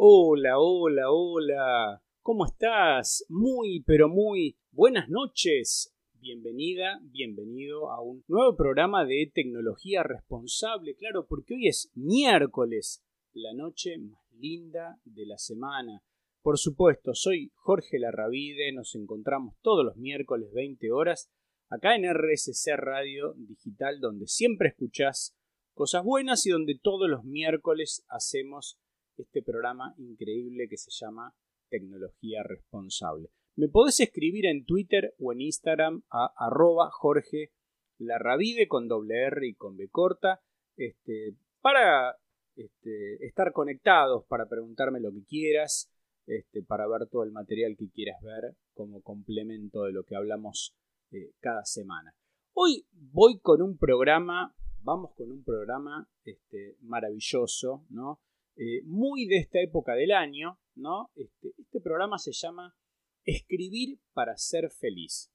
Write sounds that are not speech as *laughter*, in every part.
Hola, hola, hola. ¿Cómo estás? Muy, pero muy buenas noches. Bienvenida, bienvenido a un nuevo programa de tecnología responsable. Claro, porque hoy es miércoles, la noche más linda de la semana. Por supuesto, soy Jorge Larravide, nos encontramos todos los miércoles 20 horas acá en RSC Radio Digital, donde siempre escuchás cosas buenas y donde todos los miércoles hacemos este programa increíble que se llama Tecnología Responsable. Me podés escribir en Twitter o en Instagram a arroba Jorge Larravide con doble R y con B corta este, para este, estar conectados, para preguntarme lo que quieras, este, para ver todo el material que quieras ver como complemento de lo que hablamos eh, cada semana. Hoy voy con un programa, vamos con un programa este, maravilloso, ¿no? Eh, muy de esta época del año, ¿no? Este, este, programa se llama Escribir para ser feliz.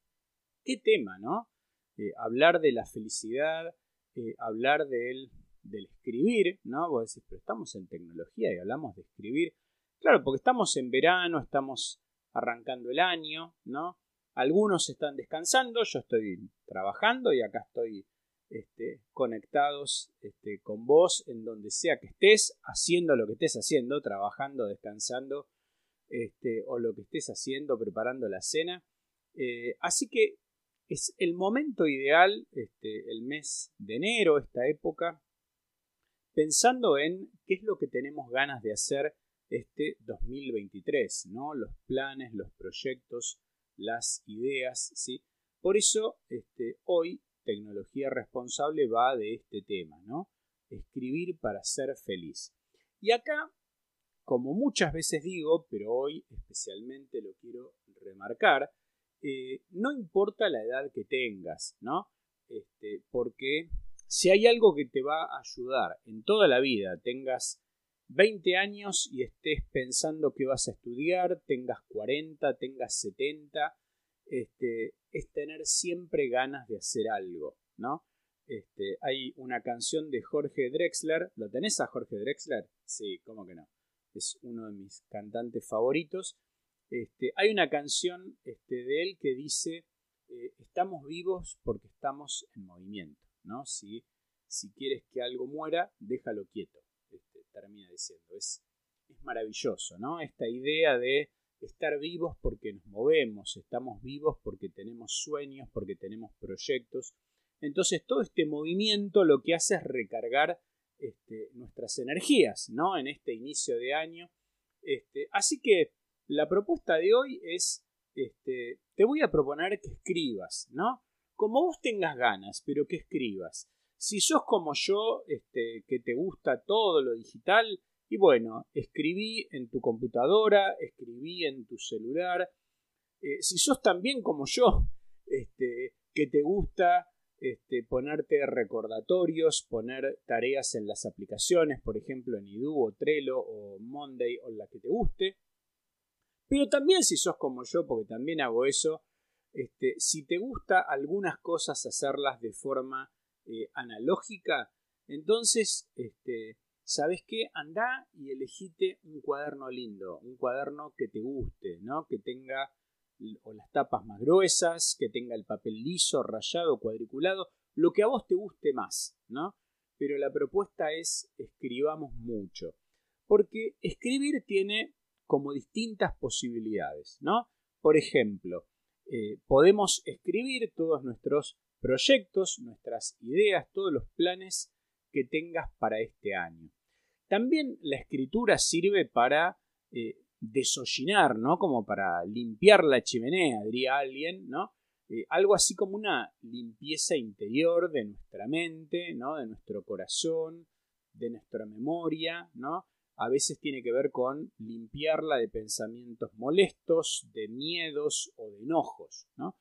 ¿Qué tema, no? Eh, hablar de la felicidad, eh, hablar del, del escribir, ¿no? Vos decís, pero estamos en tecnología y hablamos de escribir. Claro, porque estamos en verano, estamos arrancando el año, ¿no? Algunos están descansando, yo estoy trabajando y acá estoy este, conectados este, con vos en donde sea que estés, haciendo lo que estés haciendo, trabajando, descansando, este, o lo que estés haciendo, preparando la cena. Eh, así que es el momento ideal, el mes de enero, esta época, pensando en qué es lo que tenemos ganas de hacer este 2023, ¿no? Los planes, los proyectos, las ideas, ¿sí? Por eso, este, hoy tecnología responsable va de este tema, ¿no? Escribir para ser feliz. Y acá, como muchas veces digo, pero hoy especialmente lo quiero remarcar, eh, no importa la edad que tengas, ¿no? Este, porque si hay algo que te va a ayudar en toda la vida, tengas 20 años y estés pensando que vas a estudiar, tengas 40, tengas 70, este, es tener siempre ganas de hacer algo, ¿no? Este, hay una canción de Jorge Drexler, ¿lo tenés a Jorge Drexler? Sí, ¿cómo que no? Es uno de mis cantantes favoritos. Este, hay una canción este, de él que dice, eh, estamos vivos porque estamos en movimiento, ¿no? Si, si quieres que algo muera, déjalo quieto, este, termina diciendo. Es, es maravilloso, ¿no? Esta idea de estar vivos porque nos movemos, estamos vivos porque tenemos sueños, porque tenemos proyectos. Entonces todo este movimiento lo que hace es recargar este, nuestras energías, ¿no? En este inicio de año. Este, así que la propuesta de hoy es, este, te voy a proponer que escribas, ¿no? Como vos tengas ganas, pero que escribas. Si sos como yo, este, que te gusta todo lo digital, y bueno, escribí en tu computadora, escribí en tu celular. Eh, si sos también como yo, este, que te gusta este, ponerte recordatorios, poner tareas en las aplicaciones, por ejemplo en Idu o Trello o Monday o la que te guste. Pero también si sos como yo, porque también hago eso, este, si te gusta algunas cosas hacerlas de forma eh, analógica, entonces este, ¿sabes qué? Andá y elegite un cuaderno lindo, un cuaderno que te guste, ¿no? Que tenga o las tapas más gruesas, que tenga el papel liso, rayado, cuadriculado, lo que a vos te guste más, ¿no? Pero la propuesta es escribamos mucho, porque escribir tiene como distintas posibilidades, ¿no? Por ejemplo, eh, podemos escribir todos nuestros proyectos, nuestras ideas, todos los planes que tengas para este año. También la escritura sirve para eh, desollinar, ¿no? Como para limpiar la chimenea, diría alguien, ¿no? Eh, algo así como una limpieza interior de nuestra mente, ¿no? De nuestro corazón, de nuestra memoria, ¿no? A veces tiene que ver con limpiarla de pensamientos molestos, de miedos o de enojos, ¿no?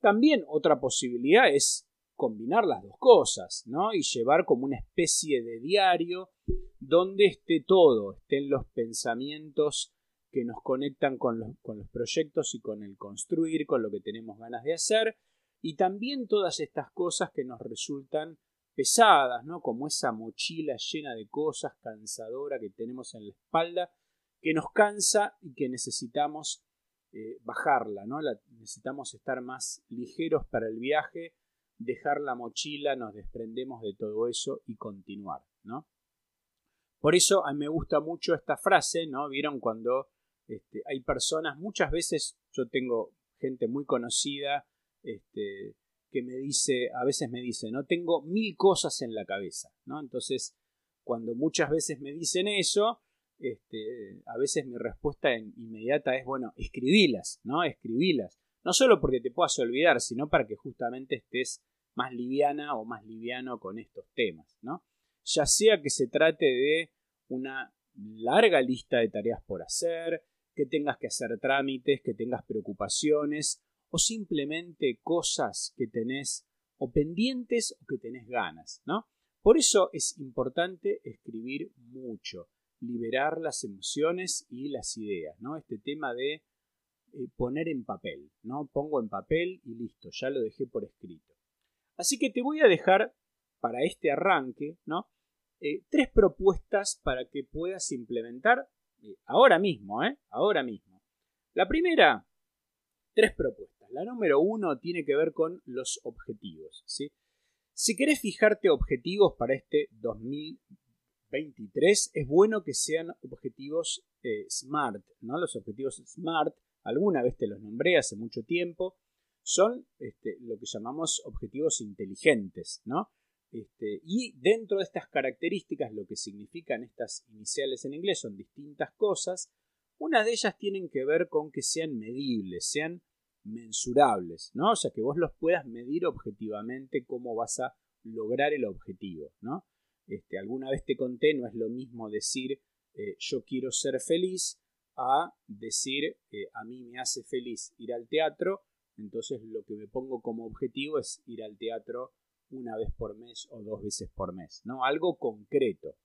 También otra posibilidad es combinar las dos cosas, ¿no? Y llevar como una especie de diario donde esté todo, estén los pensamientos que nos conectan con los, proyectos y con el construir, con lo que tenemos ganas de hacer, y también todas estas cosas que nos resultan pesadas, ¿no? Como esa mochila llena de cosas cansadora que tenemos en la espalda, que nos cansa y que necesitamos eh, bajarla, ¿no? necesitamos estar más ligeros para el viaje, dejar la mochila, nos desprendemos de todo eso y continuar, ¿no? Por eso a mí me gusta mucho esta frase, ¿no? Vieron cuando este, hay personas, muchas veces yo tengo gente muy conocida este, que me dice, a veces me dice, no tengo mil cosas en la cabeza, ¿no? Entonces, cuando muchas veces me dicen eso, este, a veces mi respuesta inmediata es, bueno, escribilas, ¿no? Escribilas. No solo porque te puedas olvidar, sino para que justamente estés más liviana o más liviano con estos temas, ¿no? Ya sea que se trate de una larga lista de tareas por hacer, que tengas que hacer trámites, que tengas preocupaciones o simplemente cosas que tenés o pendientes o que tenés ganas, ¿no? Por eso es importante escribir mucho, liberar las emociones y las ideas, ¿no? Este tema de eh, poner en papel, ¿no? Pongo en papel y listo, ya lo dejé por escrito. Así que te voy a dejar para este arranque, ¿no? Eh, tres propuestas para que puedas implementar eh, ahora mismo, ¿eh? Ahora mismo. La primera, tres propuestas. La número uno tiene que ver con los objetivos, ¿sí? Si querés fijarte objetivos para este 2023, es bueno que sean objetivos SMART, ¿no? Los objetivos SMART, alguna vez te los nombré hace mucho tiempo, son este, lo que llamamos objetivos inteligentes, ¿no? Este, y dentro de estas características, lo que significan estas iniciales en inglés son distintas cosas. Una de ellas tienen que ver con que sean medibles, sean mensurables, ¿no? O sea, que vos los puedas medir objetivamente cómo vas a lograr el objetivo, ¿no? Este, alguna vez te conté, no es lo mismo decir eh, yo quiero ser feliz a decir eh, a mí me hace feliz ir al teatro, entonces lo que me pongo como objetivo es ir al teatro una vez por mes o dos veces por mes, ¿no? Algo concreto.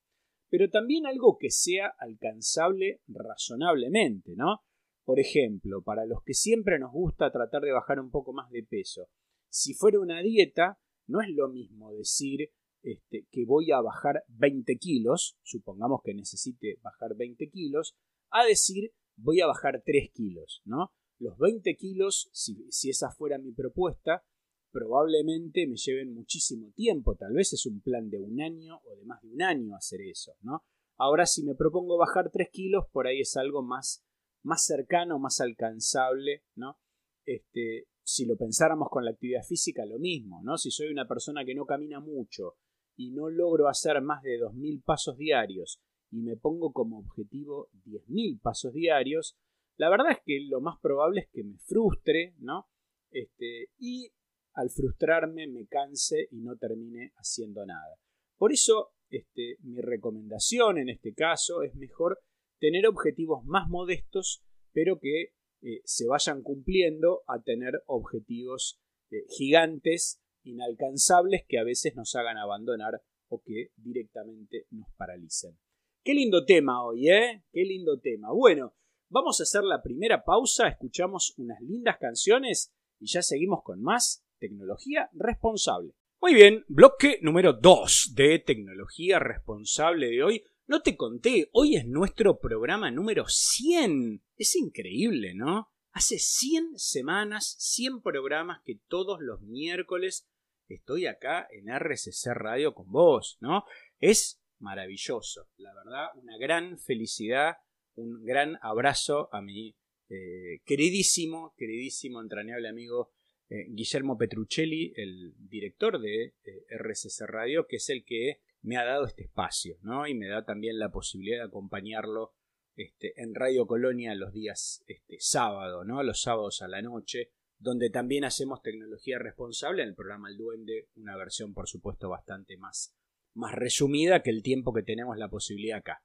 Pero también algo que sea alcanzable razonablemente, ¿no? Por ejemplo, para los que siempre nos gusta tratar de bajar un poco más de peso, si fuera una dieta, no es lo mismo decir este, que voy a bajar 20 kilos, supongamos que necesite bajar 20 kilos, a decir voy a bajar 3 kilos, ¿no? Los 20 kilos, si, si esa fuera mi propuesta, probablemente me lleven muchísimo tiempo, tal vez es un plan de un año o de más de un año hacer eso, ¿no? Ahora si me propongo bajar 3 kilos, por ahí es algo más, más cercano, más alcanzable, ¿no? Este, si lo pensáramos con la actividad física, lo mismo, ¿no? Si soy una persona que no camina mucho y no logro hacer más de 2.000 pasos diarios y me pongo como objetivo 10.000 pasos diarios, la verdad es que lo más probable es que me frustre, ¿no? Este, y al frustrarme me canse y no termine haciendo nada. Por eso, este, mi recomendación en este caso es mejor tener objetivos más modestos, pero que eh, se vayan cumpliendo a tener objetivos eh, gigantes, inalcanzables, que a veces nos hagan abandonar o que directamente nos paralicen. Qué lindo tema hoy, ¿eh? Qué lindo tema. Bueno, vamos a hacer la primera pausa, escuchamos unas lindas canciones y ya seguimos con más tecnología responsable. Muy bien, bloque número 2 de tecnología responsable de hoy. No te conté, hoy es nuestro programa número 100. Es increíble, ¿no? Hace 100 semanas, 100 programas que todos los miércoles estoy acá en RCC Radio con vos, ¿no? Es maravilloso, la verdad, una gran felicidad, un gran abrazo a mi eh, queridísimo, queridísimo, entrañable amigo eh, Guillermo Petruccelli, el director de eh, RCC Radio, que es el que me ha dado este espacio, ¿no? Y me da también la posibilidad de acompañarlo este, en Radio Colonia los días este, sábado, ¿no? Los sábados a la noche, donde también hacemos tecnología responsable en el programa El Duende, una versión por supuesto bastante más, más resumida que el tiempo que tenemos la posibilidad acá.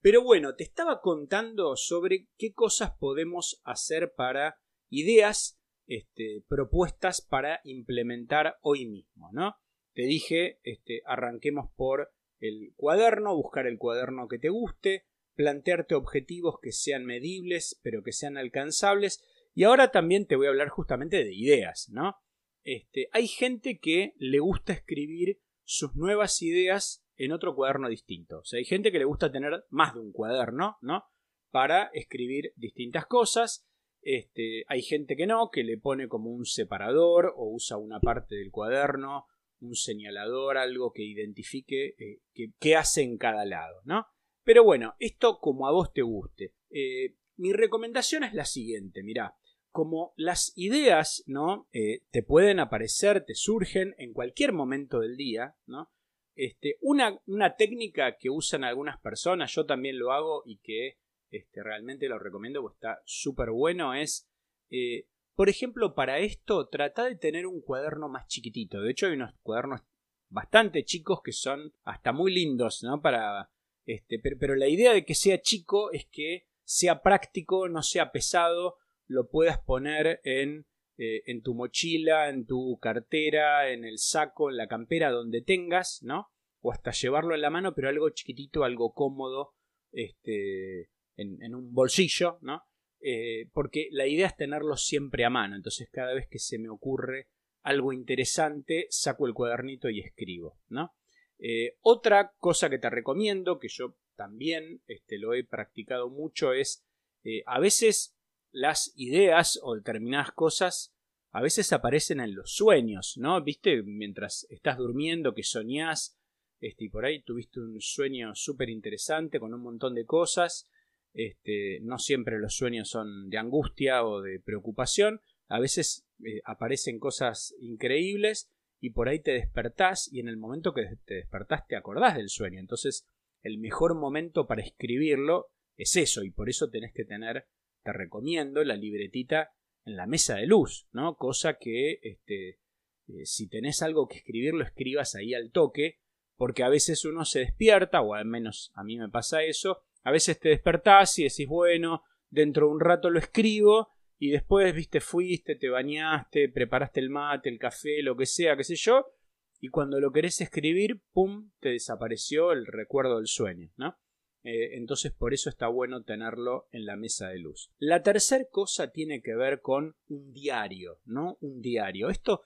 Pero bueno, te estaba contando sobre qué cosas podemos hacer para ideas este, propuestas para implementar hoy mismo, ¿no? Te dije, este, arranquemos por el cuaderno, buscar el cuaderno que te guste, plantearte objetivos que sean medibles, pero que sean alcanzables. Y ahora también te voy a hablar justamente de ideas, ¿no? Este, hay gente que le gusta escribir sus nuevas ideas en otro cuaderno distinto. O sea, hay gente que le gusta tener más de un cuaderno, ¿no? para escribir distintas cosas. Este, hay gente que no, que le pone como un separador o usa una parte del cuaderno, un señalador, algo que identifique eh, qué hace en cada lado, ¿no? Pero bueno, esto como a vos te guste. Eh, mi recomendación es la siguiente, mirá, como las ideas, ¿no? Eh, te pueden aparecer, te surgen en cualquier momento del día, ¿no? Este, una, una, técnica que usan algunas personas, yo también lo hago y que este, realmente lo recomiendo porque está súper bueno, es, eh, por ejemplo, para esto trata de tener un cuaderno más chiquitito. De hecho, hay unos cuadernos bastante chicos que son hasta muy lindos, ¿no? Para, este, pero la idea de que sea chico es que sea práctico, no sea pesado, lo puedas poner en, eh, en tu mochila, en tu cartera, en el saco, en la campera, donde tengas, ¿no? O hasta llevarlo en la mano, pero algo chiquitito, algo cómodo, este, en, un bolsillo, ¿no? Eh, porque la idea es tenerlo siempre a mano, entonces cada vez que se me ocurre algo interesante, saco el cuadernito y escribo, ¿no? Eh, otra cosa que te recomiendo, que yo también este, lo he practicado mucho, es a veces las ideas o determinadas cosas a veces aparecen en los sueños, ¿no? ¿Viste? Mientras estás durmiendo, que soñás, este, y por ahí tuviste un sueño súper interesante con un montón de cosas. Este, no siempre los sueños son de angustia o de preocupación. A veces eh, aparecen cosas increíbles y por ahí te despertás y en el momento que te despertás te acordás del sueño. Entonces, el mejor momento para escribirlo es eso y por eso tenés que tener te recomiendo la libretita en la mesa de luz, ¿no? Cosa que este, eh, si tenés algo que escribir, lo escribas ahí al toque, porque a veces uno se despierta, o al menos a mí me pasa eso, a veces te despertás y decís, bueno, dentro de un rato lo escribo, y después, viste, fuiste, te bañaste, preparaste el mate, el café, lo que sea, qué sé yo, y cuando lo querés escribir, pum, te desapareció el recuerdo del sueño, ¿no? Eh, entonces por eso está bueno tenerlo en la mesa de luz. La tercera cosa tiene que ver con un diario, ¿no? Un diario. Esto,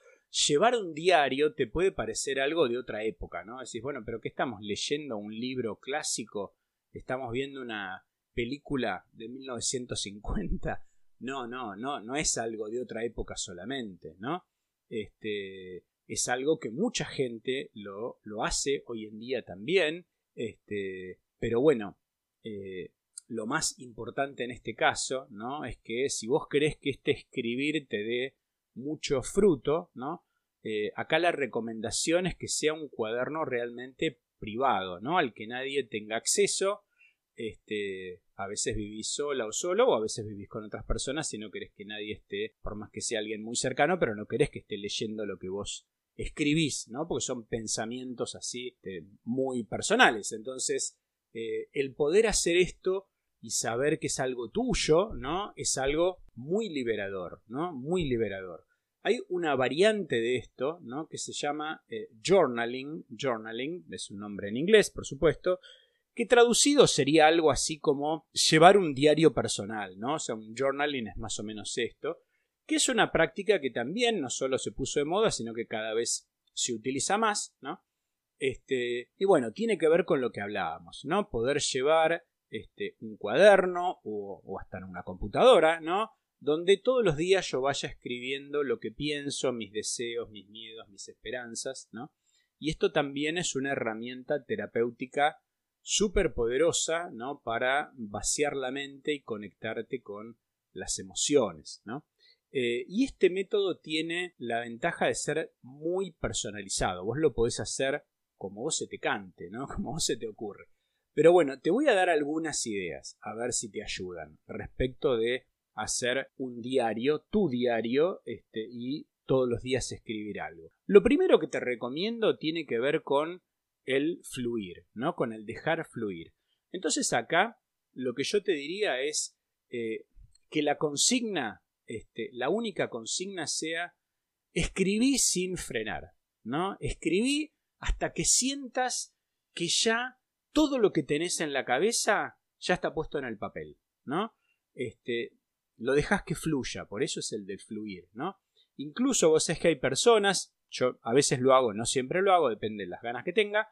llevar un diario te puede parecer algo de otra época, ¿no? Decís, bueno, pero ¿qué estamos leyendo? ¿Un libro clásico? ¿Estamos viendo una película de 1950? No, no, no, no es algo de otra época solamente, ¿no? Este, es algo que mucha gente lo, lo hace hoy en día también. Este, pero bueno, eh, lo más importante en este caso, ¿no? Es que si vos querés que este escribir te dé mucho fruto, ¿no? Eh, acá la recomendación es que sea un cuaderno realmente privado, ¿no? Al que nadie tenga acceso. Este, a veces vivís sola o solo, o a veces vivís con otras personas y no querés que nadie esté, por más que sea alguien muy cercano, pero no querés que esté leyendo lo que vos escribís, ¿no? Porque son pensamientos así este, muy personales. Entonces, eh, el poder hacer esto y saber que es algo tuyo, ¿no? Es algo muy liberador, ¿no? Muy liberador. Hay una variante de esto, ¿no? Que se llama eh, journaling. Journaling es un nombre en inglés, por supuesto. Que traducido sería algo así como llevar un diario personal, ¿no? O sea, un journaling es más o menos esto. Que es una práctica que también no solo se puso de moda, sino que cada vez se utiliza más, ¿no? Este, y bueno, tiene que ver con lo que hablábamos, ¿no? Poder llevar este, un cuaderno o, hasta en una computadora, ¿no? Donde todos los días yo vaya escribiendo lo que pienso, mis deseos, mis miedos, mis esperanzas, ¿no? Y esto también es una herramienta terapéutica súper poderosa, ¿no? Para vaciar la mente y conectarte con las emociones, ¿no? Eh, y este método tiene la ventaja de ser muy personalizado. Vos lo podés hacer como vos se te cante, ¿no? *laughs* Como vos se te ocurre. Pero bueno, te voy a dar algunas ideas, a ver si te ayudan, respecto de hacer un diario, tu diario, este, y todos los días escribir algo. Lo primero que te recomiendo tiene que ver con el fluir, ¿no? Con el dejar fluir. Entonces acá lo que yo te diría es eh, que la consigna, este, la única consigna sea escribí sin frenar, ¿no? Escribí hasta que sientas que ya todo lo que tenés en la cabeza ya está puesto en el papel, ¿no? Este, lo dejas que fluya, por eso es el del fluir, ¿no? Incluso vos sabés que hay personas, yo a veces lo hago, no siempre lo hago, depende de las ganas que tenga,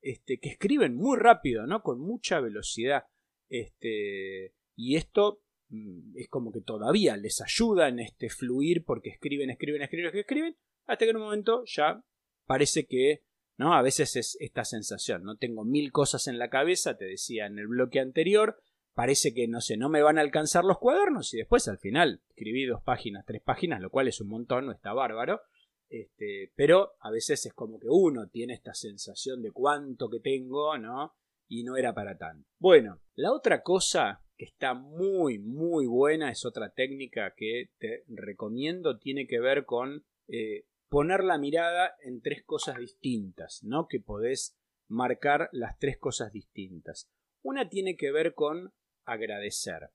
este, que escriben muy rápido, ¿no? Con mucha velocidad. Este, Y esto mm, es como que todavía les ayuda en este fluir porque escriben, escriben, escriben, escriben, hasta que en un momento ya parece que, ¿no? A veces es esta sensación, ¿no? Tengo mil cosas en la cabeza, te decía en el bloque anterior, parece que, no sé, no me van a alcanzar los cuadernos y después al final escribí dos páginas, tres páginas, lo cual es un montón, no está bárbaro. Este, pero a veces es como que uno tiene esta sensación de cuánto que tengo, ¿no? Y no era para tanto. Bueno, la otra cosa que está muy, muy buena es otra técnica que te recomiendo, tiene que ver con eh, poner la mirada en tres cosas distintas, ¿no? Que podés marcar las tres cosas distintas. Una tiene que ver con agradecer,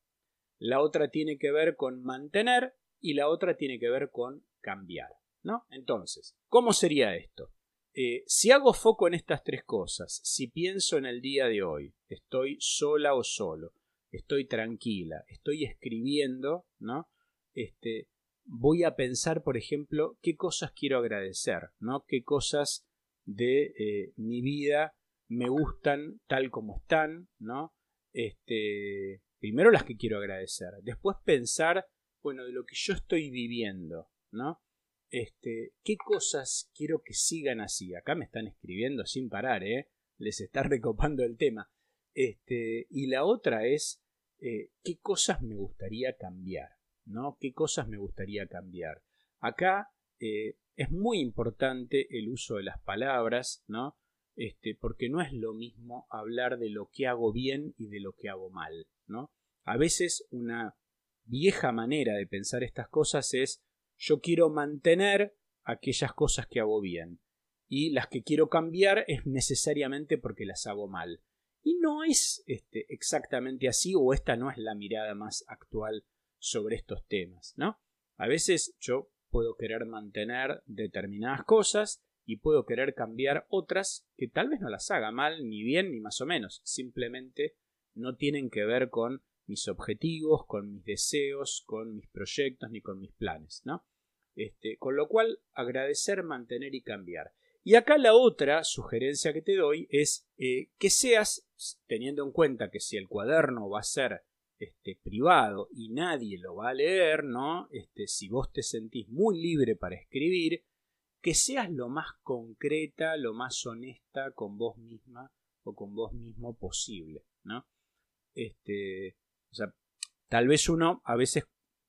la otra tiene que ver con mantener y la otra tiene que ver con cambiar, ¿no? Entonces, ¿cómo sería esto? Eh, si hago foco en estas tres cosas, si pienso en el día de hoy, estoy sola o solo, estoy tranquila, estoy escribiendo, ¿no? Este, voy a pensar, por ejemplo, qué cosas quiero agradecer, ¿no? Qué cosas de eh, mi vida me gustan tal como están, ¿no? Este, primero las que quiero agradecer, después pensar, bueno, de lo que yo estoy viviendo, ¿no? Este, qué cosas quiero que sigan así. Acá me están escribiendo sin parar, ¿eh? Les está *laughs* recopando el tema. Este, y la otra es eh, qué cosas me gustaría cambiar. ¿No? ¿Qué cosas me gustaría cambiar? Acá eh, es muy importante el uso de las palabras, ¿no? Este, porque no es lo mismo hablar de lo que hago bien y de lo que hago mal, ¿no? A veces una vieja manera de pensar estas cosas es yo quiero mantener aquellas cosas que hago bien y las que quiero cambiar es necesariamente porque las hago mal. Y no es este, exactamente así o esta no es la mirada más actual sobre estos temas, ¿no? A veces yo puedo querer mantener determinadas cosas y puedo querer cambiar otras que tal vez no las haga mal, ni bien, ni más o menos. Simplemente no tienen que ver con mis objetivos, con mis deseos, con mis proyectos, ni con mis planes, ¿no? Este, con lo cual, agradecer, mantener y cambiar. Y acá la otra sugerencia que te doy es eh, que seas, teniendo en cuenta que si el cuaderno va a ser este, privado y nadie lo va a leer, ¿no? Este, si vos te sentís muy libre para escribir, que seas lo más concreta, lo más honesta con vos misma o con vos mismo posible, ¿no? Este, o sea, tal vez uno, a veces,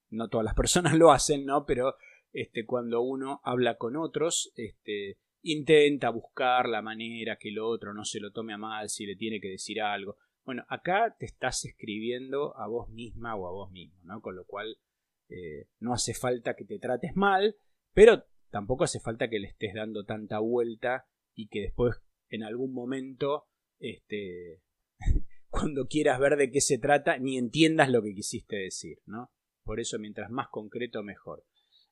no todas las personas *laughs* lo hacen, ¿no? Pero este, cuando uno habla con otros, este, intenta buscar la manera que el otro no se lo tome a mal, si le tiene que decir algo. Bueno, acá te estás escribiendo a vos misma o a vos mismo, ¿no? Con lo cual eh, no hace falta que te trates mal, pero tampoco hace falta que le estés dando tanta vuelta y que después en algún momento, este, *laughs* cuando quieras ver de qué se trata, ni entiendas lo que quisiste decir, ¿no? Por eso mientras más concreto mejor.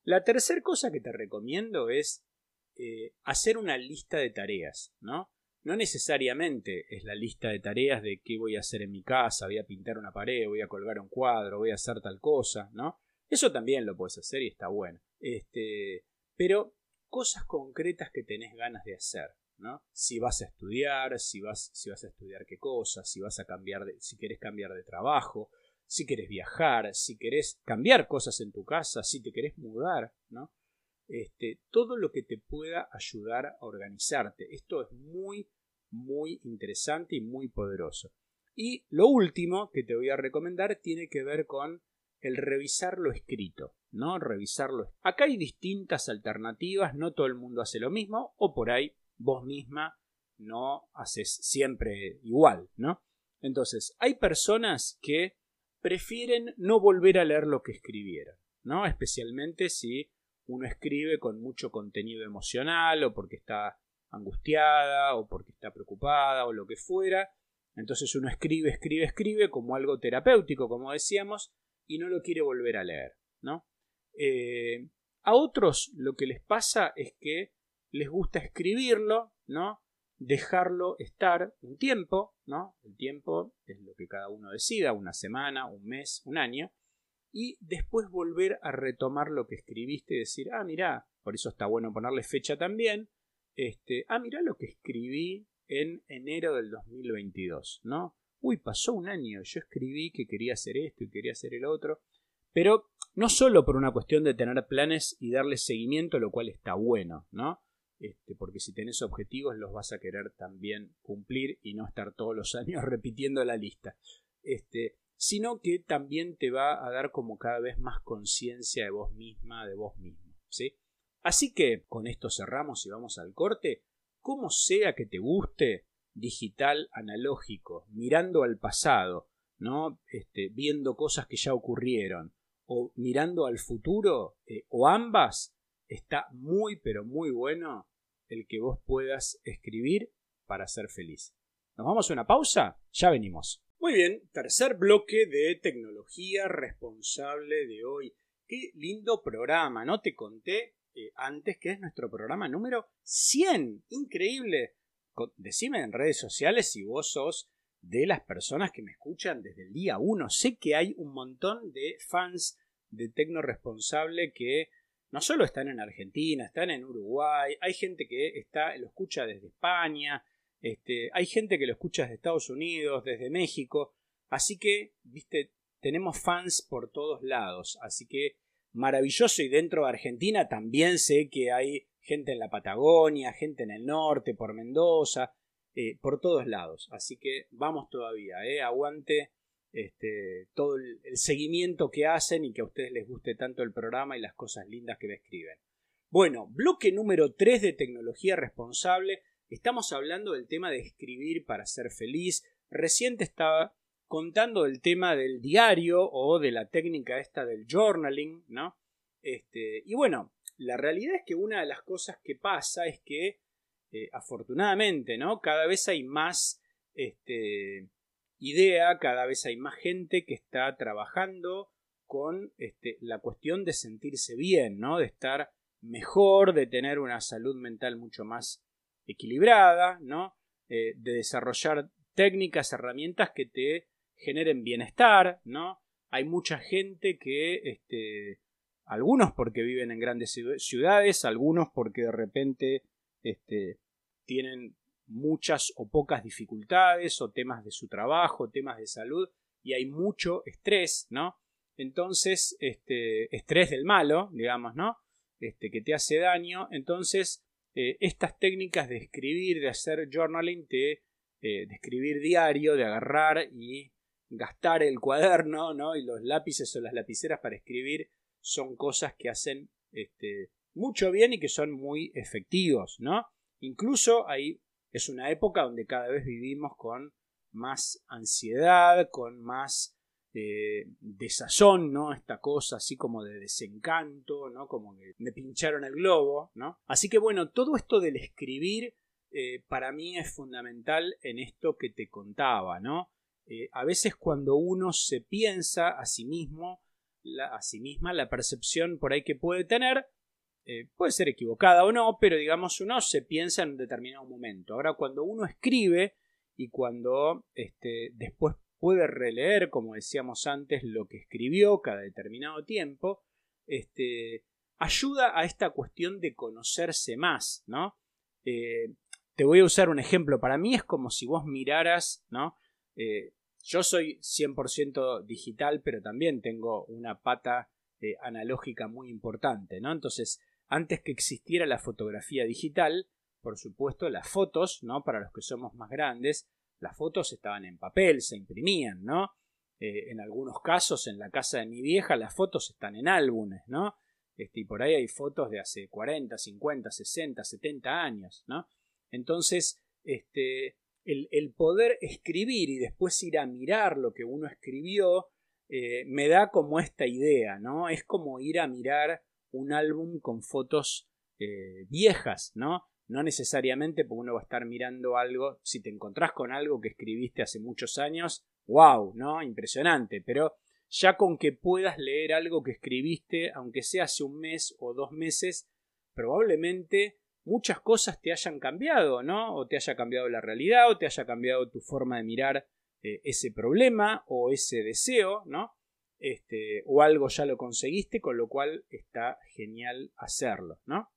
La tercera cosa que te recomiendo es eh, hacer una lista de tareas, ¿no? No necesariamente es la lista de tareas de qué voy a hacer en mi casa, voy a pintar una pared, voy a colgar un cuadro, voy a hacer tal cosa, ¿no? Eso también lo puedes hacer y está bueno. Este, pero cosas concretas que tenés ganas de hacer, ¿no? Si vas a estudiar, si vas, si vas a estudiar qué cosas, si vas a cambiar de, si querés cambiar de trabajo, si querés viajar, si querés cambiar cosas en tu casa, si te querés mudar, ¿no? Este, todo lo que te pueda ayudar a organizarte. Esto es muy, muy interesante y muy poderoso. Y lo último que te voy a recomendar tiene que ver con el revisar lo escrito, ¿no? Revisarlo. Acá hay distintas alternativas, no todo el mundo hace lo mismo, o por ahí vos misma no haces siempre igual, ¿no? Entonces, hay personas que prefieren no volver a leer lo que escribieron, ¿no? Especialmente si uno escribe con mucho contenido emocional o porque está angustiada o porque está preocupada o lo que fuera. Entonces uno escribe, escribe, escribe como algo terapéutico, como decíamos, y no lo quiere volver a leer, ¿no? Eh, a otros lo que les pasa es que les gusta escribirlo, ¿no? Dejarlo estar un tiempo, ¿no? El tiempo es lo que cada uno decida, una semana, un mes, un año, y después volver a retomar lo que escribiste y decir, ah, mira, por eso está bueno ponerle fecha también, este, ah, mira lo que escribí en enero del 2022, ¿no? uy, pasó un año, yo escribí que quería hacer esto y quería hacer el otro, pero no solo por una cuestión de tener planes y darle seguimiento, lo cual está bueno, ¿no? Este, porque si tenés objetivos los vas a querer también cumplir y no estar todos los *laughs* años repitiendo la lista. Este, sino que también te va a dar como cada vez más conciencia de vos misma, de vos mismo, ¿sí? Así que con esto cerramos y vamos al corte. Como sea que te guste, digital analógico, mirando al pasado, ¿no? Este, viendo cosas que ya ocurrieron, o mirando al futuro, eh, o ambas, está muy pero muy bueno el que vos puedas escribir para ser feliz. ¿Nos vamos a una pausa? Ya venimos. Muy bien, tercer bloque de tecnología responsable de hoy. Qué lindo programa, ¿no? Te conté eh, antes que es nuestro programa número 100. Increíble. Decime en redes sociales si vos sos de las personas que me escuchan desde el día 1. Sé que hay un montón de fans de Tecno Responsable que no solo están en Argentina, están en Uruguay, hay gente que está, lo escucha desde España, este, hay gente que lo escucha desde Estados Unidos, desde México, así que, viste, tenemos fans por todos lados, así que maravilloso y dentro de Argentina también sé que hay gente en la Patagonia, gente en el norte, por Mendoza, eh, por todos lados, así que vamos todavía, eh, aguante este, todo el, seguimiento que hacen y que a ustedes les guste tanto el programa y las cosas lindas que me escriben. Bueno, bloque número 3 de tecnología responsable. Estamos hablando del tema de escribir para ser feliz. Reciente estaba contando el tema del diario o de la técnica esta del journaling, ¿no? Este, y bueno, la realidad es que una de las cosas que pasa es que, eh, afortunadamente, ¿no? Cada vez hay más este, idea, cada vez hay más gente que está trabajando con este, la cuestión de sentirse bien, ¿no? De estar mejor, de tener una salud mental mucho más equilibrada, ¿no? Eh, de desarrollar técnicas, herramientas que te generen bienestar, ¿no? Hay mucha gente que, este, algunos porque viven en grandes ciudades, algunos porque de repente este, tienen muchas o pocas dificultades o temas de su trabajo, temas de salud y hay mucho estrés, ¿no? Entonces, este, estrés del malo, digamos, ¿no? Este, que te hace daño. Entonces, eh, estas técnicas de escribir, de hacer journaling, de, eh, de escribir diario, de agarrar y gastar el cuaderno, ¿no? Y los lápices o las lapiceras para escribir son cosas que hacen este, mucho bien y que son muy efectivos, ¿no? Incluso hay es una época donde cada vez vivimos con más ansiedad, con más eh, desazón, ¿no? Esta cosa así como de desencanto, ¿no? Como que me pincharon el globo, ¿no? Así que bueno, todo esto del escribir eh, para mí es fundamental en esto que te contaba, ¿no? Eh, a veces cuando uno se piensa a sí mismo, a sí misma, la percepción por ahí que puede tener eh, puede ser equivocada o no, pero digamos uno se piensa en un determinado momento. Ahora cuando uno escribe y cuando este, después puede releer, como decíamos antes, lo que escribió cada determinado tiempo, este, ayuda a esta cuestión de conocerse más, ¿no? Eh, te voy a usar un ejemplo. Para mí es como si vos miraras, ¿no? Eh, yo soy 100% digital, pero también tengo una pata analógica muy importante, ¿no? Entonces, antes que existiera la fotografía digital, por supuesto, las fotos, ¿no? Para los que somos más grandes, las fotos estaban en papel, se imprimían, ¿no? Eh, en algunos casos, en la casa de mi vieja, las fotos están en álbumes, ¿no? Este, y por ahí hay fotos de hace 40, 50, 60, 70 años, ¿no? Entonces, este, el, poder escribir y después ir a mirar lo que uno escribió, eh, me da como esta idea, ¿no? Es como ir a mirar un álbum con fotos eh, viejas, ¿no? No necesariamente porque uno va a estar mirando algo, si te encontrás con algo que escribiste hace muchos años, wow, ¿no? Impresionante, pero ya con que puedas leer algo que escribiste, aunque sea hace un mes o dos meses, probablemente muchas cosas te hayan cambiado, ¿no? O te haya cambiado la realidad, o te haya cambiado tu forma de mirar eh, ese problema o ese deseo, ¿no? este, o algo ya lo conseguiste, con lo cual está genial hacerlo, ¿no?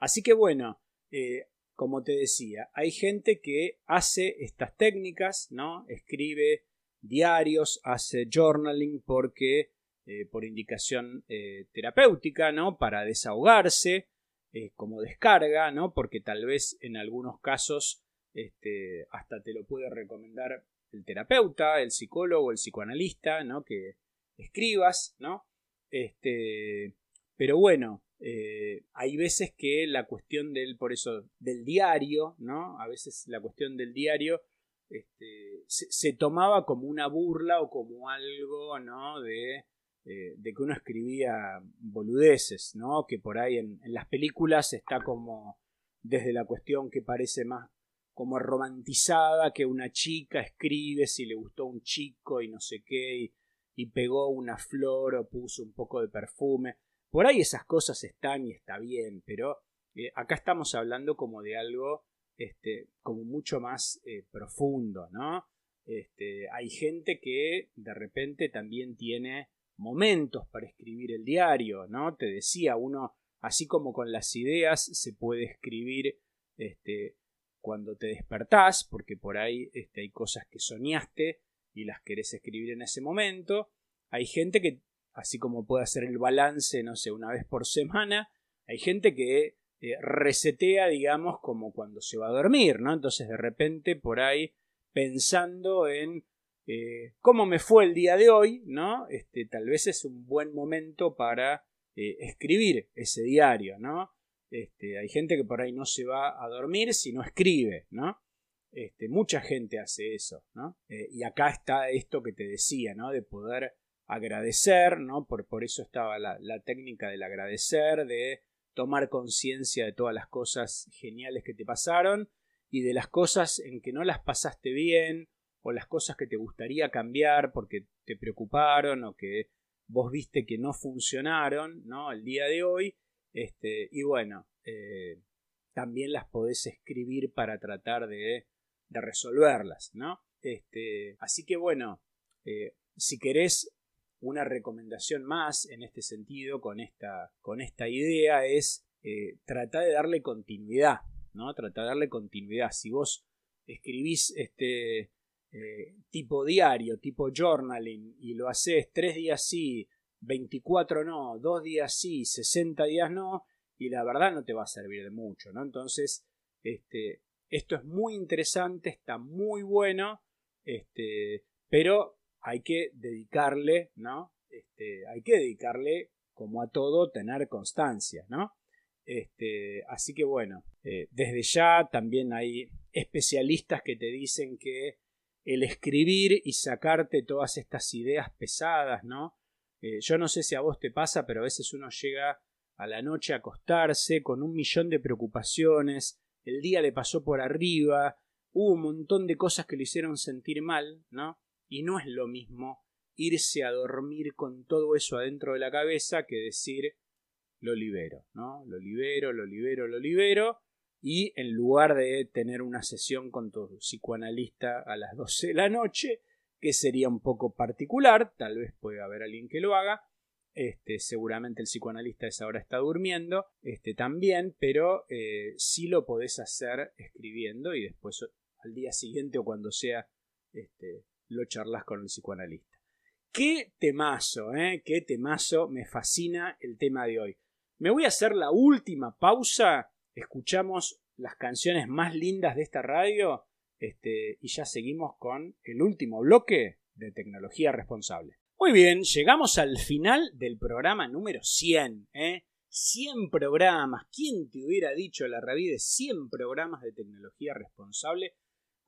Así que bueno, eh, como te decía, hay gente que hace estas técnicas, ¿no? Escribe diarios, hace journaling porque eh, por indicación eh, terapéutica, ¿no? Para desahogarse, eh, como descarga, ¿no? Porque tal vez en algunos casos este, hasta te lo puede recomendar el terapeuta, el psicólogo, el psicoanalista, ¿no? Que escribas, ¿no? Este, pero bueno, eh, hay veces que la cuestión del, por eso, del diario, ¿no? A veces la cuestión del diario este, se, tomaba como una burla o como algo, ¿no? De, eh, de que uno escribía boludeces, ¿no? Que por ahí en, las películas está como desde la cuestión que parece más como romantizada, que una chica escribe si le gustó un chico y no sé qué, y, y pegó una flor o puso un poco de perfume. Por ahí esas cosas están y está bien, pero eh, acá estamos hablando como de algo este, como mucho más eh, profundo, ¿no? Este, hay gente que de repente también tiene momentos para escribir el diario, ¿no? Te decía, uno, así como con las ideas, se puede escribir este, cuando te despertás, porque por ahí hay cosas que soñaste y las querés escribir en ese momento. Hay gente que así como puede hacer el balance, no sé, una vez por semana, hay gente que eh, resetea, digamos, como cuando se va a dormir, ¿no? Entonces de repente por ahí pensando en eh, cómo me fue el día de hoy, ¿no? Este, tal vez es un buen momento para eh, escribir ese diario, ¿no? Este, hay gente que por ahí no se va a dormir si no escribe, ¿no? Este, mucha gente hace eso, ¿no? y acá está esto que te decía, ¿no? De poder agradecer, ¿no? Por, por eso estaba la, técnica del agradecer, de tomar conciencia de todas las cosas geniales que te pasaron y de las cosas en que no las pasaste bien o las cosas que te gustaría cambiar porque te preocuparon o que vos viste que no funcionaron, ¿no? El día de hoy, este, y bueno, eh, también las podés escribir para tratar de, de resolverlas, ¿no? Este, así que bueno, eh, si querés una recomendación más en este sentido con esta, con esta idea es eh, tratar de darle continuidad, ¿no? Tratar de darle continuidad. Si vos escribís este eh, tipo diario, tipo journaling, y lo haces tres días sí, 24 no, dos días sí, 60 días no, y la verdad no te va a servir de mucho, ¿no? Entonces, este, esto es muy interesante, está muy bueno, este, pero hay que dedicarle, ¿no? Este, hay que dedicarle, como a todo, tener constancia, ¿no? Este, así que bueno, eh, desde ya también hay especialistas que te dicen que el escribir y sacarte todas estas ideas pesadas, ¿no? Eh, yo no sé si a vos te pasa, pero a veces uno llega a la noche a acostarse con un millón de preocupaciones, el día le pasó por arriba, hubo un montón de cosas que le hicieron sentir mal, ¿no? Y no es lo mismo irse a dormir con todo eso adentro de la cabeza que decir lo libero, ¿no? Lo libero, lo libero, lo libero. Y en lugar de tener una sesión con tu psicoanalista a las 12 de la noche, que sería un poco particular, tal vez pueda haber alguien que lo haga, este, seguramente el psicoanalista a esa hora está durmiendo, este, también, pero eh, sí lo podés hacer escribiendo y después al día siguiente o cuando sea este, lo charlas con el psicoanalista. Qué temazo, ¿eh? Qué temazo, me fascina el tema de hoy. Me voy a hacer la última pausa, escuchamos las canciones más lindas de esta radio este, y ya seguimos con el último bloque de tecnología responsable. Muy bien, llegamos al final del programa número 100. ¿eh? 100 programas. ¿Quién te hubiera dicho la de 100 programas de tecnología responsable?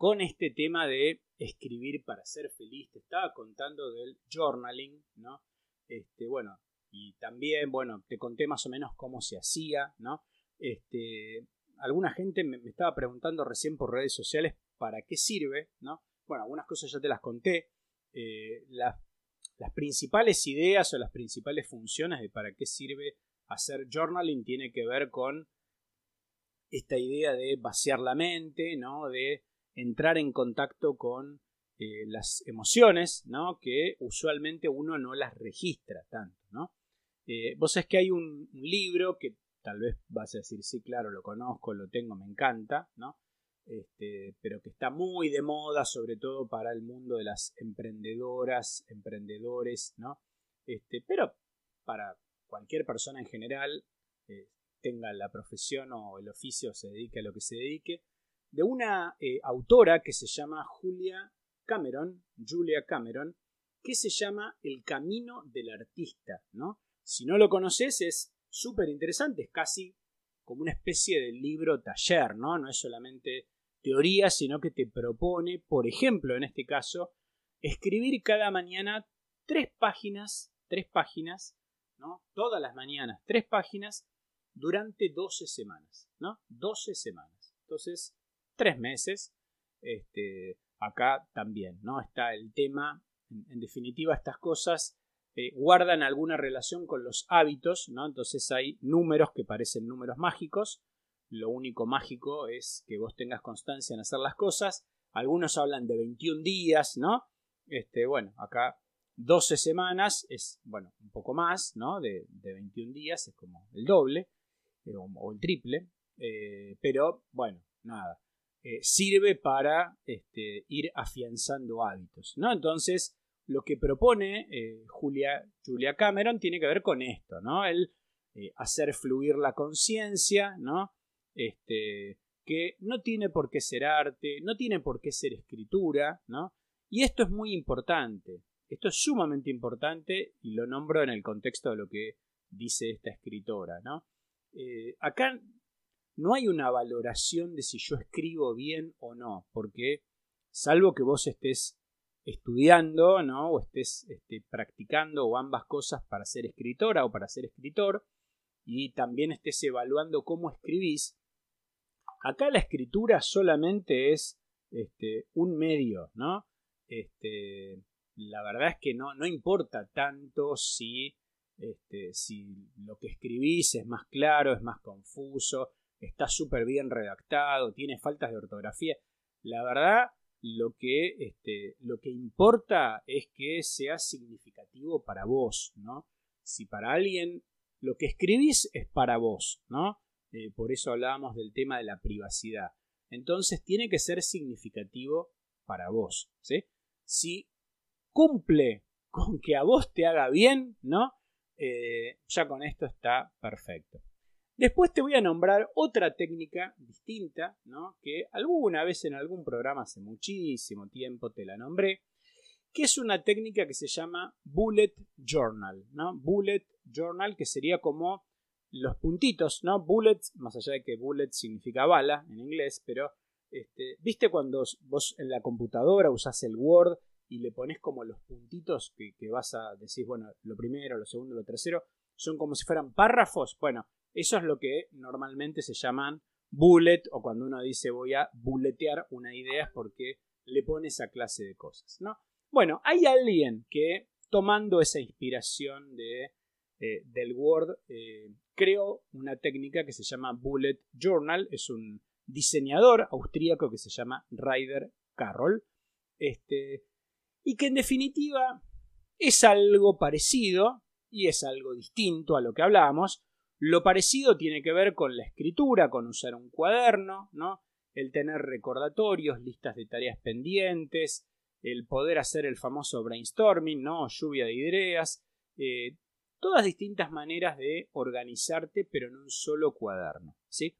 Con este tema de escribir para ser feliz. Te estaba contando del journaling, ¿no? Este, bueno, y también, bueno, te conté más o menos cómo se hacía, ¿no? Este, alguna gente me, estaba preguntando recién por redes sociales para qué sirve, ¿no? Bueno, algunas cosas ya te las conté. Eh, las principales ideas o las principales funciones de para qué sirve hacer journaling tiene que ver con esta idea de vaciar la mente, ¿no? De entrar en contacto con eh, las emociones, ¿no? Que usualmente uno no las registra tanto, ¿no? Eh, vos sabés que hay un, libro que tal vez vas a decir, sí, claro, lo conozco, lo tengo, me encanta, ¿no? Este, pero que está muy de moda, sobre todo para el mundo de las emprendedoras, emprendedores, ¿no? Este, pero para cualquier persona en general, eh, tenga la profesión o el oficio, se dedique a lo que se dedique, de una eh, autora que se llama Julia Cameron, Julia Cameron, que se llama El Camino del Artista, ¿no? Si no lo conoces es súper interesante, es casi como una especie de libro taller, ¿no? No es solamente teoría, sino que te propone, por ejemplo, en este caso, escribir cada mañana tres páginas, tres páginas, ¿no? Todas las mañanas, tres páginas durante 12 semanas, ¿no? 12 semanas. Entonces, tres meses. Este, acá también, ¿no? Está el tema, en, definitiva, estas cosas eh, guardan alguna relación con los hábitos, ¿no? Entonces hay números que parecen números mágicos. Lo único mágico es que vos tengas constancia en hacer las cosas. Algunos hablan de 21 días, ¿no? Este, bueno, acá 12 semanas es, bueno, un poco más, ¿no? De, de 21 días es como el doble eh, o, el triple. Eh, pero, bueno, nada. Eh, sirve para este, ir afianzando hábitos. ¿no? Entonces, lo que propone eh, Julia, Julia, Cameron tiene que ver con esto, ¿no? El eh, hacer fluir la conciencia, ¿no? Este, que no tiene por qué ser arte, no tiene por qué ser escritura, ¿no? Y esto es muy importante, esto es sumamente importante y lo nombro en el contexto de lo que dice esta escritora, ¿no? acá no hay una valoración de si yo escribo bien o no, porque salvo que vos estés estudiando, ¿no? O estés este, practicando o ambas cosas para ser escritora o para ser escritor, y también estés evaluando cómo escribís, acá la escritura solamente es este, un medio, ¿no? Este, la verdad es que no, no importa tanto si, este, si lo que escribís es más claro, es más confuso, está súper bien redactado, tiene faltas de ortografía. La verdad, lo que, este, lo que importa es que sea significativo para vos, ¿no? Si para alguien lo que escribís es para vos, ¿no? Eh, por eso hablábamos del tema de la privacidad. Entonces tiene que ser significativo para vos, ¿sí? Si cumple con que a vos te haga bien, ¿no? Eh, ya con esto está perfecto. Después te voy a nombrar otra técnica distinta, ¿no? que alguna vez en algún programa hace muchísimo tiempo te la nombré, que es una técnica que se llama Bullet Journal, ¿no? Bullet Journal, que sería como los puntitos, ¿no? Bullet, más allá de que bullet significa bala en inglés, pero este, ¿viste cuando vos en la computadora usás el Word y le pones como los puntitos que, que vas a decir, bueno, lo primero, lo segundo, lo tercero, son como si fueran párrafos? Bueno, eso es lo que normalmente se llaman bullet o cuando uno dice voy a bulletear una idea es porque le pone esa clase de cosas, ¿no? Bueno, hay alguien que tomando esa inspiración de, eh, del Word eh, creó una técnica que se llama Bullet Journal, es un diseñador austríaco que se llama Ryder Carroll, este, y que en definitiva es algo parecido y es algo distinto a lo que hablábamos, lo parecido tiene que ver con la escritura, con usar un cuaderno, ¿no? El tener recordatorios, listas de tareas pendientes, el poder hacer el famoso brainstorming, ¿no? Lluvia de ideas, eh, todas distintas maneras de organizarte, pero en un solo cuaderno, ¿sí?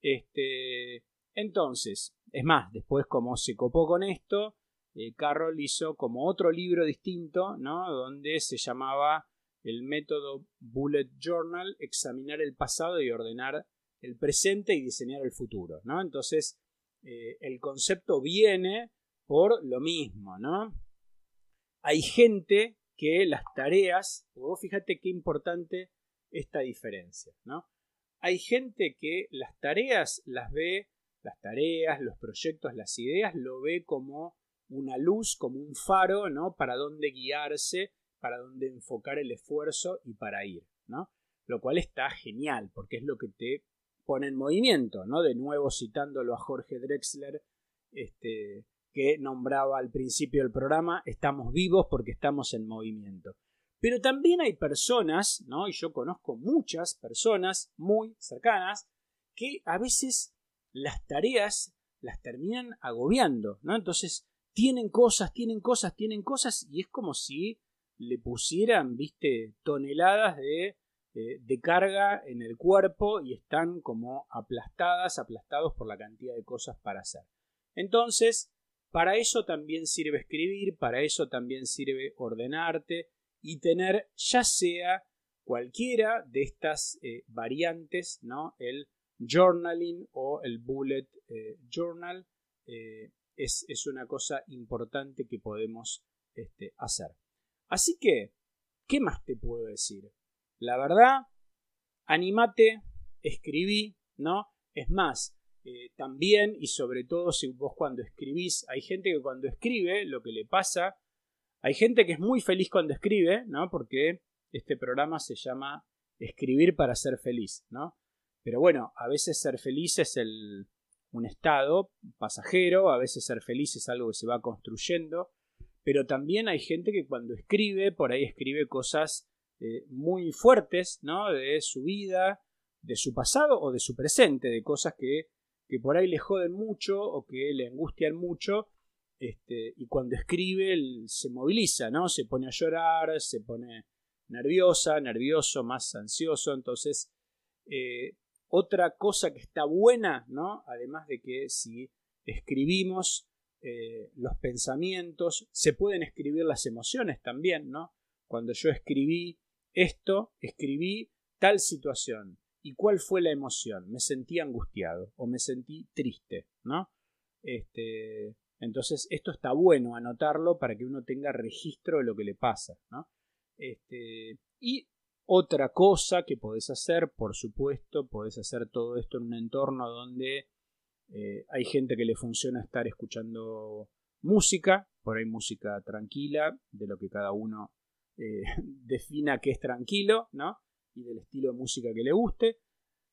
Este, entonces, es más, después como se copó con esto, eh, Carroll hizo como otro libro distinto, ¿no? Donde se llamaba el método Bullet Journal, examinar el pasado y ordenar el presente y diseñar el futuro, ¿no? Entonces, eh, el concepto viene por lo mismo, ¿no? Hay gente que las tareas, vos fíjate qué importante esta diferencia, ¿no? Hay gente que las tareas las ve, las tareas, los proyectos, las ideas, lo ve como una luz, como un faro, ¿no? Para dónde guiarse para dónde enfocar el esfuerzo y para ir, ¿no? Lo cual está genial, porque es lo que te pone en movimiento, ¿no? De nuevo citándolo a Jorge Drexler, este, que nombraba al principio del programa, estamos vivos porque estamos en movimiento. Pero también hay personas, ¿no? Y yo conozco muchas personas muy cercanas que a veces las tareas las terminan agobiando, ¿no? Entonces tienen cosas, tienen cosas, tienen cosas y es como si le pusieran, viste, toneladas de, eh, de carga en el cuerpo y están como aplastadas, aplastados por la cantidad de cosas para hacer. Entonces, para eso también sirve escribir, para eso también sirve ordenarte y tener ya sea cualquiera de estas eh, variantes, ¿no? El journaling o el bullet eh, journal es, es, una cosa importante que podemos este, hacer. Así que, ¿qué más te puedo decir? La verdad, animate, escribí, ¿no? Es más, eh, también y sobre todo si vos cuando escribís, hay gente que cuando escribe, lo que le pasa, hay gente que es muy feliz cuando escribe, ¿no? Porque este programa se llama Escribir para ser feliz, ¿no? Pero bueno, a veces ser feliz es el, un estado pasajero, a veces ser feliz es algo que se va construyendo, pero también hay gente que cuando escribe, por ahí escribe cosas eh, muy fuertes, ¿no? De su vida, de su pasado o de su presente, de cosas que que por ahí le joden mucho o que le angustian mucho, este, y cuando escribe se moviliza, ¿no? Se pone a llorar, se pone nerviosa, nervioso, más ansioso. Entonces, eh, otra cosa que está buena, ¿no? Además de que si escribimos eh, los pensamientos, se pueden escribir las emociones también, ¿no? Cuando yo escribí esto, escribí tal situación. ¿Y cuál fue la emoción? Me sentí angustiado o me sentí triste, ¿no? Este, entonces, esto está bueno anotarlo para que uno tenga registro de lo que le pasa, ¿no? Este, y otra cosa que podés hacer, por supuesto, podés hacer todo esto en un entorno donde eh, hay gente que le funciona estar escuchando música, por ahí música tranquila, de lo que cada uno eh, *laughs* defina que es tranquilo, ¿no? y del estilo de música que le guste.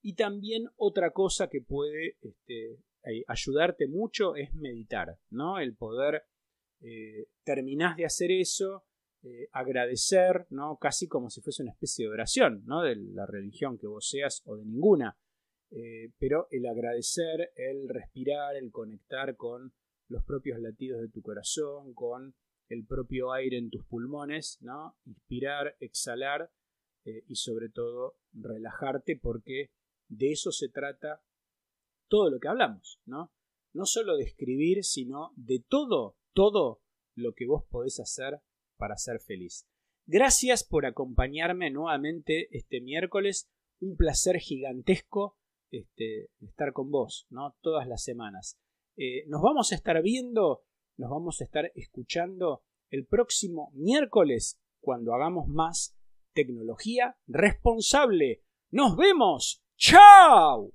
Y también otra cosa que puede este, ayudarte mucho es meditar, ¿no? El poder eh, terminás de hacer eso, eh, agradecer, ¿no? Casi como si fuese una especie de oración, ¿no? De la religión que vos seas o de ninguna. Eh, pero el agradecer, el respirar, el conectar con los propios latidos de tu corazón, con el propio aire en tus pulmones, ¿no? Inspirar, exhalar eh, y sobre todo relajarte porque de eso se trata todo lo que hablamos, ¿no? No solo de escribir, sino de todo, todo lo que vos podés hacer para ser feliz. Gracias por acompañarme nuevamente este miércoles. Un placer gigantesco este, estar con vos, ¿no? Todas las semanas. Eh, nos vamos a estar viendo, nos vamos a estar escuchando el próximo miércoles cuando hagamos más tecnología responsable. Nos vemos. ¡Chao!